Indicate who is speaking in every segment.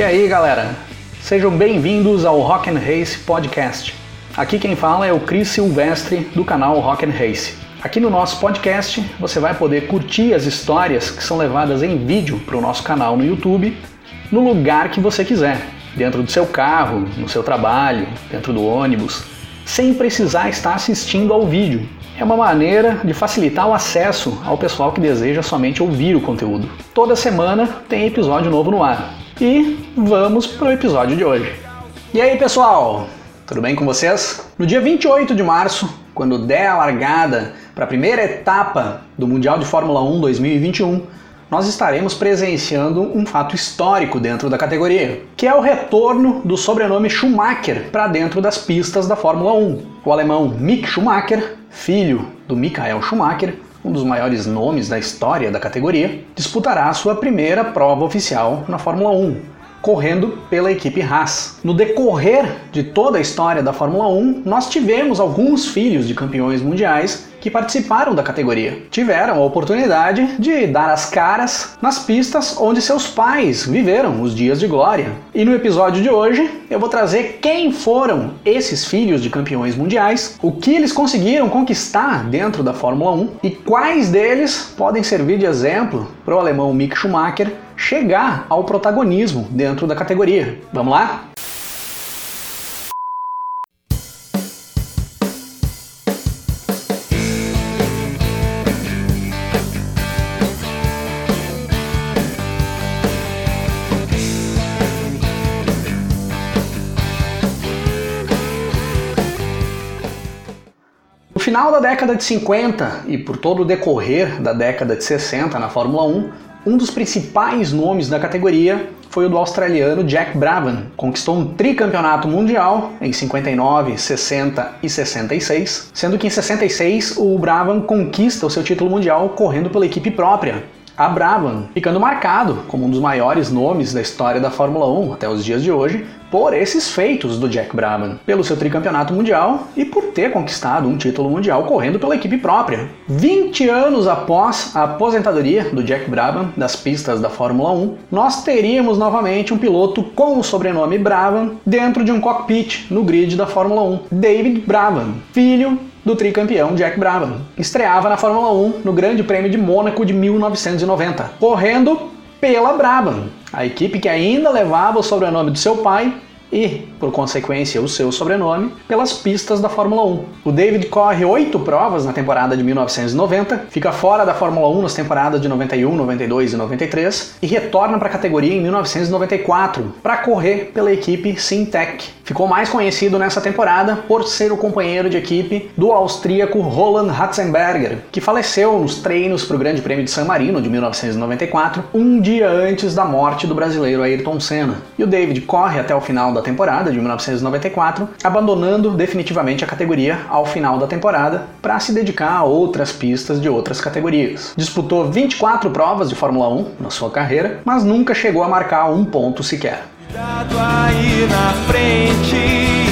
Speaker 1: E aí, galera? Sejam bem-vindos ao Rock and Race Podcast. Aqui quem fala é o Cris Silvestre do canal Rock and Race. Aqui no nosso podcast você vai poder curtir as histórias que são levadas em vídeo para o nosso canal no YouTube no lugar que você quiser, dentro do seu carro, no seu trabalho, dentro do ônibus, sem precisar estar assistindo ao vídeo. É uma maneira de facilitar o acesso ao pessoal que deseja somente ouvir o conteúdo. Toda semana tem episódio novo no ar. E vamos para o episódio de hoje. E aí, pessoal? Tudo bem com vocês? No dia 28 de março, quando der a largada para a primeira etapa do Mundial de Fórmula 1 2021, nós estaremos presenciando um fato histórico dentro da categoria, que é o retorno do sobrenome Schumacher para dentro das pistas da Fórmula 1. O alemão Mick Schumacher, filho do Michael Schumacher, um dos maiores nomes da história da categoria, disputará sua primeira prova oficial na Fórmula 1, correndo pela equipe Haas. No decorrer de toda a história da Fórmula 1, nós tivemos alguns filhos de campeões mundiais que participaram da categoria. Tiveram a oportunidade de dar as caras nas pistas onde seus pais viveram os dias de glória. E no episódio de hoje eu vou trazer quem foram esses filhos de campeões mundiais, o que eles conseguiram conquistar dentro da Fórmula 1 e quais deles podem servir de exemplo para o alemão Mick Schumacher chegar ao protagonismo dentro da categoria. Vamos lá? Final da década de 50 e por todo o decorrer da década de 60 na Fórmula 1, um dos principais nomes da categoria foi o do australiano Jack Brabham. Conquistou um tricampeonato mundial em 59, 60 e 66, sendo que em 66 o Brabham conquista o seu título mundial correndo pela equipe própria, a Brabham, ficando marcado como um dos maiores nomes da história da Fórmula 1 até os dias de hoje, por esses feitos do Jack Brabham, pelo seu tricampeonato mundial e por ter conquistado um título mundial correndo pela equipe própria. 20 anos após a aposentadoria do Jack Brabham das pistas da Fórmula 1, nós teríamos novamente um piloto com o sobrenome Brabham dentro de um cockpit no grid da Fórmula 1, David Brabham, filho do tricampeão Jack Brabham. Estreava na Fórmula 1 no Grande Prêmio de Mônaco de 1990, correndo pela Brabham, a equipe que ainda levava o sobrenome do seu pai e, por consequência, o seu sobrenome pelas pistas da Fórmula 1. O David corre oito provas na temporada de 1990, fica fora da Fórmula 1 nas temporadas de 91, 92 e 93 e retorna para a categoria em 1994 para correr pela equipe Sintec. Ficou mais conhecido nessa temporada por ser o companheiro de equipe do austríaco Roland Ratzenberger, que faleceu nos treinos para o Grande Prêmio de San Marino de 1994, um dia antes da morte do brasileiro Ayrton Senna. E o David corre até o final da da temporada de 1994, abandonando definitivamente a categoria ao final da temporada para se dedicar a outras pistas de outras categorias. Disputou 24 provas de Fórmula 1 na sua carreira, mas nunca chegou a marcar um ponto sequer. Cuidado aí na frente.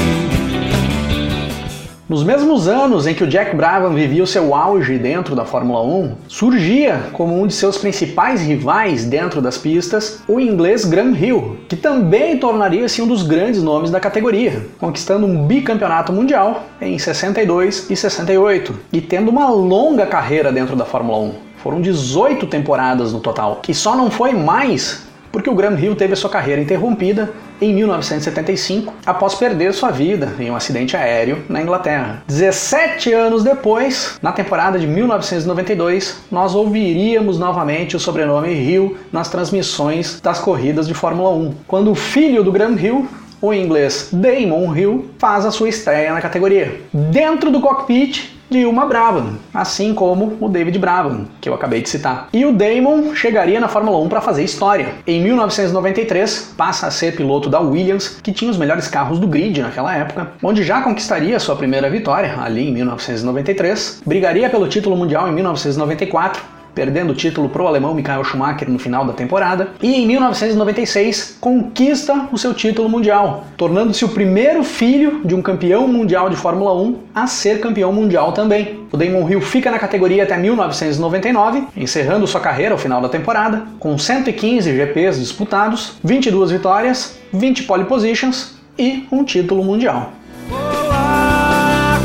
Speaker 1: Nos mesmos anos em que o Jack Brabham vivia o seu auge dentro da Fórmula 1, surgia como um de seus principais rivais dentro das pistas o inglês Graham Hill, que também tornaria-se um dos grandes nomes da categoria, conquistando um bicampeonato mundial em 62 e 68 e tendo uma longa carreira dentro da Fórmula 1. Foram 18 temporadas no total, que só não foi mais porque o Graham Hill teve a sua carreira interrompida em 1975 após perder sua vida em um acidente aéreo na Inglaterra. 17 anos depois, na temporada de 1992, nós ouviríamos novamente o sobrenome Hill nas transmissões das corridas de Fórmula 1, quando o filho do Graham Hill o inglês Damon Hill faz a sua estreia na categoria. Dentro do cockpit, de uma Brabham, assim como o David Brabham, que eu acabei de citar. E o Damon chegaria na Fórmula 1 para fazer história. Em 1993, passa a ser piloto da Williams, que tinha os melhores carros do grid naquela época, onde já conquistaria sua primeira vitória ali em 1993, brigaria pelo título mundial em 1994 perdendo o título para o alemão Michael Schumacher no final da temporada, e em 1996 conquista o seu título mundial, tornando-se o primeiro filho de um campeão mundial de Fórmula 1 a ser campeão mundial também. O Damon Hill fica na categoria até 1999, encerrando sua carreira ao final da temporada, com 115 GPs disputados, 22 vitórias, 20 pole positions e um título mundial. Olá,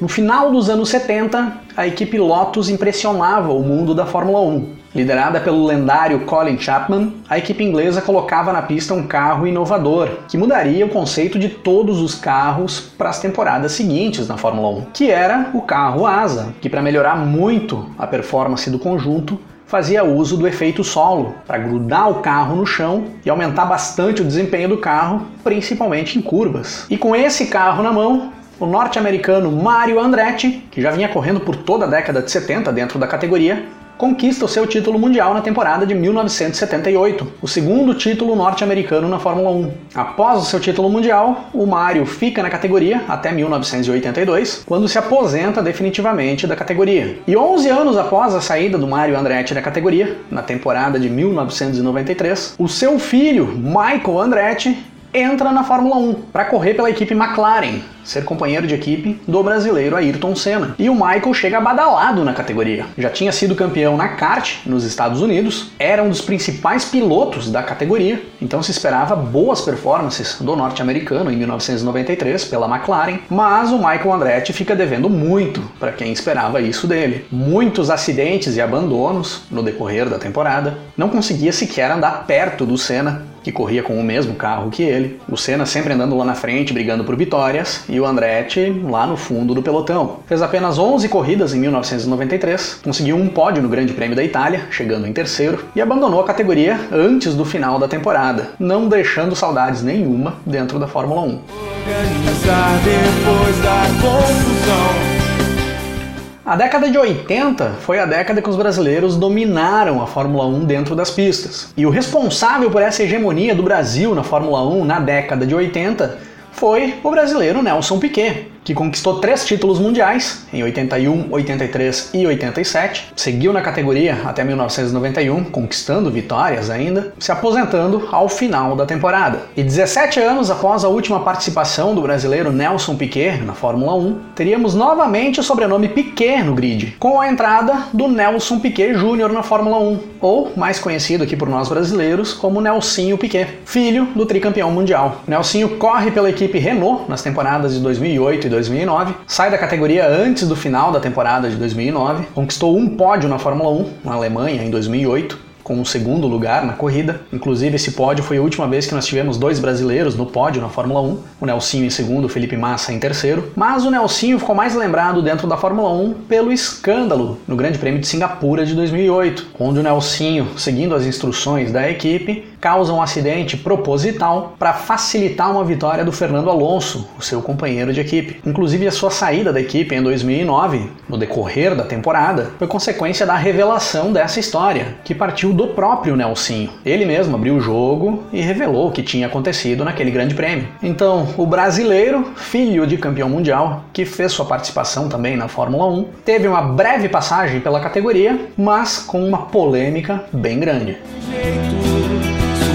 Speaker 1: no final dos anos 70, a equipe Lotus impressionava o mundo da Fórmula 1. Liderada pelo lendário Colin Chapman, a equipe inglesa colocava na pista um carro inovador, que mudaria o conceito de todos os carros para as temporadas seguintes na Fórmula 1, que era o carro asa, que para melhorar muito a performance do conjunto, fazia uso do efeito solo para grudar o carro no chão e aumentar bastante o desempenho do carro, principalmente em curvas. E com esse carro na mão, o norte-americano Mario Andretti, que já vinha correndo por toda a década de 70 dentro da categoria, conquista o seu título mundial na temporada de 1978, o segundo título norte-americano na Fórmula 1. Após o seu título mundial, o Mario fica na categoria até 1982, quando se aposenta definitivamente da categoria. E 11 anos após a saída do Mario Andretti da categoria, na temporada de 1993, o seu filho, Michael Andretti, entra na Fórmula 1 para correr pela equipe McLaren, ser companheiro de equipe do brasileiro Ayrton Senna. E o Michael chega badalado na categoria. Já tinha sido campeão na kart nos Estados Unidos, era um dos principais pilotos da categoria, então se esperava boas performances do norte-americano em 1993 pela McLaren, mas o Michael Andretti fica devendo muito para quem esperava isso dele. Muitos acidentes e abandonos no decorrer da temporada, não conseguia sequer andar perto do Senna, que corria com o mesmo carro que ele. O Senna sempre andando lá na frente, brigando por vitórias, e o Andretti lá no fundo do pelotão. Fez apenas 11 corridas em 1993, conseguiu um pódio no Grande Prêmio da Itália, chegando em terceiro, e abandonou a categoria antes do final da temporada, não deixando saudades nenhuma dentro da Fórmula 1. Organizar depois da confusão. A década de 80 foi a década que os brasileiros dominaram a Fórmula 1 dentro das pistas. E o responsável por essa hegemonia do Brasil na Fórmula 1 na década de 80 foi o brasileiro Nelson Piquet que conquistou três títulos mundiais em 81, 83 e 87, seguiu na categoria até 1991, conquistando vitórias ainda, se aposentando ao final da temporada. E 17 anos após a última participação do brasileiro Nelson Piquet na Fórmula 1, teríamos novamente o sobrenome Piquet no grid, com a entrada do Nelson Piquet Jr. na Fórmula 1, ou mais conhecido aqui por nós brasileiros como Nelsinho Piquet, filho do tricampeão mundial. Nelsinho corre pela equipe Renault nas temporadas de 2008 e 2009, sai da categoria antes do final da temporada de 2009, conquistou um pódio na Fórmula 1 na Alemanha em 2008 com o segundo lugar na corrida. Inclusive, esse pódio foi a última vez que nós tivemos dois brasileiros no pódio na Fórmula 1, o Nelsinho em segundo, o Felipe Massa em terceiro. Mas o Nelsinho ficou mais lembrado dentro da Fórmula 1 pelo escândalo no Grande Prêmio de Singapura de 2008, onde o Nelsinho, seguindo as instruções da equipe, causa um acidente proposital para facilitar uma vitória do Fernando Alonso, o seu companheiro de equipe. Inclusive, a sua saída da equipe em 2009, no decorrer da temporada, foi consequência da revelação dessa história, que partiu do próprio Nelsinho. Ele mesmo abriu o jogo e revelou o que tinha acontecido naquele grande prêmio. Então, o brasileiro, filho de campeão mundial, que fez sua participação também na Fórmula 1, teve uma breve passagem pela categoria, mas com uma polêmica bem grande.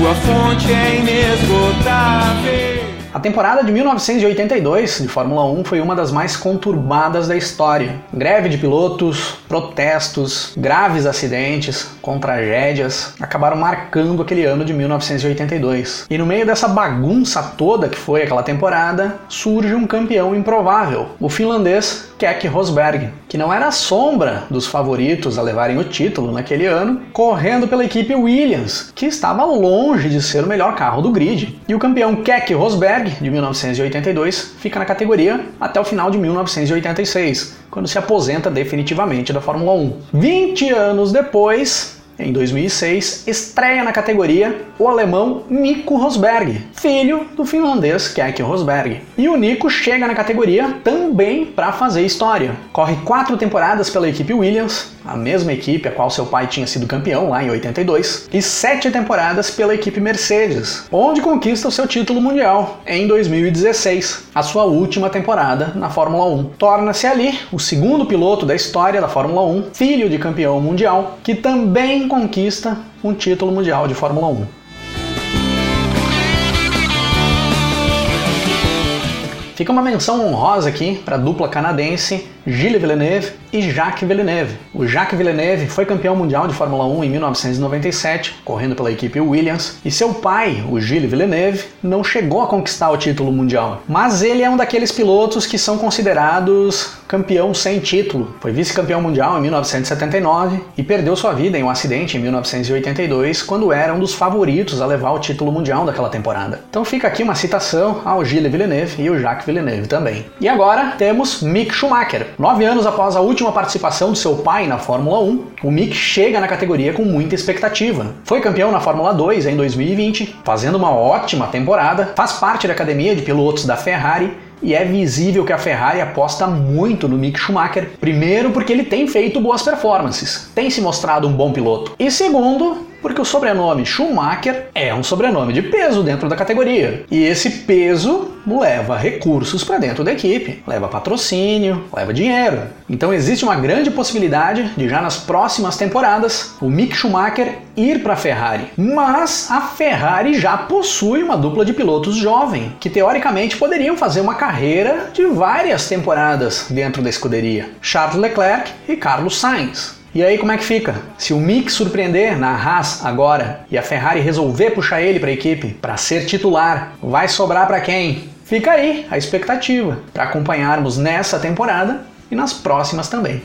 Speaker 1: Sua fonte é inesgotável. A temporada de 1982 de Fórmula 1 foi uma das mais conturbadas da história. Greve de pilotos, protestos, graves acidentes com tragédias acabaram marcando aquele ano de 1982. E no meio dessa bagunça toda que foi aquela temporada, surge um campeão improvável, o finlandês Keck Rosberg, que não era a sombra dos favoritos a levarem o título naquele ano, correndo pela equipe Williams, que estava longe de ser o melhor carro do grid. E o campeão Keck Rosberg, de 1982, fica na categoria até o final de 1986, quando se aposenta definitivamente da Fórmula 1. 20 anos depois, em 2006, estreia na categoria o alemão Nico Rosberg, filho do finlandês Keke Rosberg. E o Nico chega na categoria também para fazer história. Corre quatro temporadas pela equipe Williams, a mesma equipe a qual seu pai tinha sido campeão lá em 82, e sete temporadas pela equipe Mercedes, onde conquista o seu título mundial em 2016, a sua última temporada na Fórmula 1. Torna-se ali o segundo piloto da história da Fórmula 1, filho de campeão mundial, que também conquista um título mundial de Fórmula 1. Fica uma menção honrosa aqui para a dupla canadense Gilles Villeneuve e Jacques Villeneuve. O Jacques Villeneuve foi campeão mundial de Fórmula 1 em 1997, correndo pela equipe Williams, e seu pai, o Gilles Villeneuve, não chegou a conquistar o título mundial. Mas ele é um daqueles pilotos que são considerados campeão sem título. Foi vice-campeão mundial em 1979 e perdeu sua vida em um acidente em 1982, quando era um dos favoritos a levar o título mundial daquela temporada. Então fica aqui uma citação ao Gilles Villeneuve e o Jacques Villeneuve também. E agora temos Mick Schumacher. Nove anos após a última participação do seu pai na Fórmula 1, o Mick chega na categoria com muita expectativa. Foi campeão na Fórmula 2 em 2020, fazendo uma ótima temporada, faz parte da academia de pilotos da Ferrari e é visível que a Ferrari aposta muito no Mick Schumacher. Primeiro, porque ele tem feito boas performances, tem se mostrado um bom piloto. E segundo, porque o sobrenome Schumacher é um sobrenome de peso dentro da categoria. E esse peso leva recursos para dentro da equipe, leva patrocínio, leva dinheiro. Então existe uma grande possibilidade de já nas próximas temporadas o Mick Schumacher ir para a Ferrari. Mas a Ferrari já possui uma dupla de pilotos jovem que teoricamente poderiam fazer uma carreira de várias temporadas dentro da escuderia: Charles Leclerc e Carlos Sainz. E aí como é que fica? Se o Mick surpreender na Haas agora e a Ferrari resolver puxar ele para a equipe para ser titular, vai sobrar para quem? Fica aí a expectativa para acompanharmos nessa temporada e nas próximas também.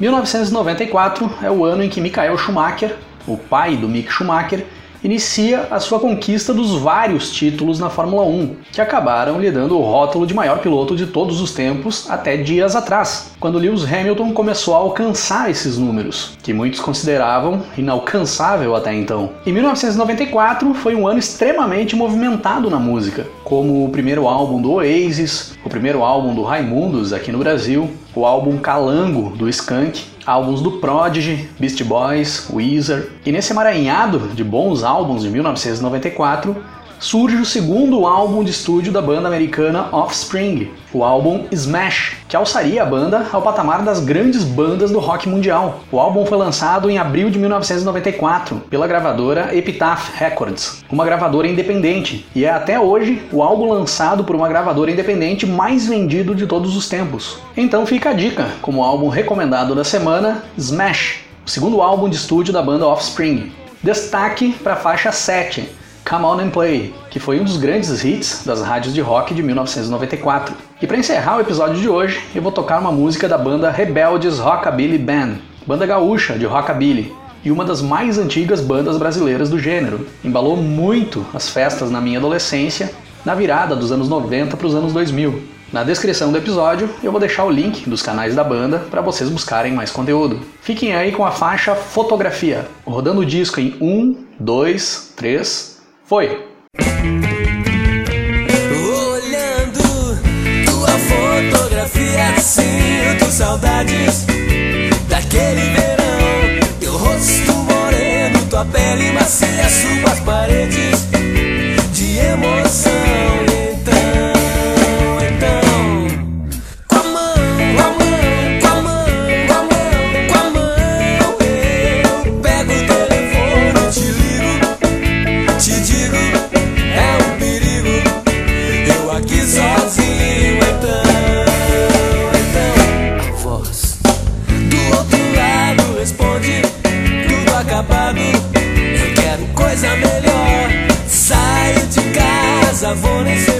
Speaker 1: 1994 é o ano em que Michael Schumacher, o pai do Mick Schumacher, inicia a sua conquista dos vários títulos na Fórmula 1, que acabaram lhe dando o rótulo de maior piloto de todos os tempos até dias atrás, quando Lewis Hamilton começou a alcançar esses números, que muitos consideravam inalcançável até então. Em 1994 foi um ano extremamente movimentado na música, como o primeiro álbum do Oasis, o primeiro álbum do Raimundos aqui no Brasil, o álbum Calango do Skank, álbuns do Prodigy, Beast Boys, Weezer. E nesse emaranhado de bons álbuns de 1994, surge o segundo álbum de estúdio da banda americana Offspring, o álbum Smash, que alçaria a banda ao patamar das grandes bandas do rock mundial. O álbum foi lançado em abril de 1994 pela gravadora Epitaph Records, uma gravadora independente, e é até hoje o álbum lançado por uma gravadora independente mais vendido de todos os tempos. Então fica a dica, como álbum recomendado da semana, Smash, o segundo álbum de estúdio da banda Offspring. Destaque para a faixa 7, Come On and Play, que foi um dos grandes hits das rádios de rock de 1994. E para encerrar o episódio de hoje, eu vou tocar uma música da banda Rebeldes Rockabilly Band, banda gaúcha de rockabilly, e uma das mais antigas bandas brasileiras do gênero. Embalou muito as festas na minha adolescência, na virada dos anos 90 para os anos 2000. Na descrição do episódio eu vou deixar o link dos canais da banda para vocês buscarem mais conteúdo. Fiquem aí com a faixa Fotografia, rodando o disco em 1, 2, 3, foi!
Speaker 2: Olhando tua fotografia, sinto saudades daquele verão. Teu rosto moreno, tua pele macia, suas paredes de emoção. voz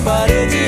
Speaker 2: paredes.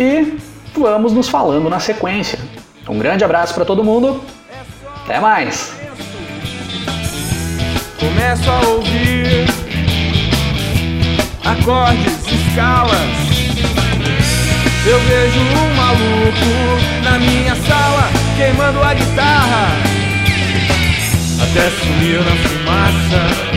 Speaker 1: E vamos nos falando na sequência. Um grande abraço para todo mundo. Até mais.
Speaker 2: Começo a ouvir acordes, escalas. Eu vejo um maluco na minha sala queimando a guitarra até sumir na fumaça.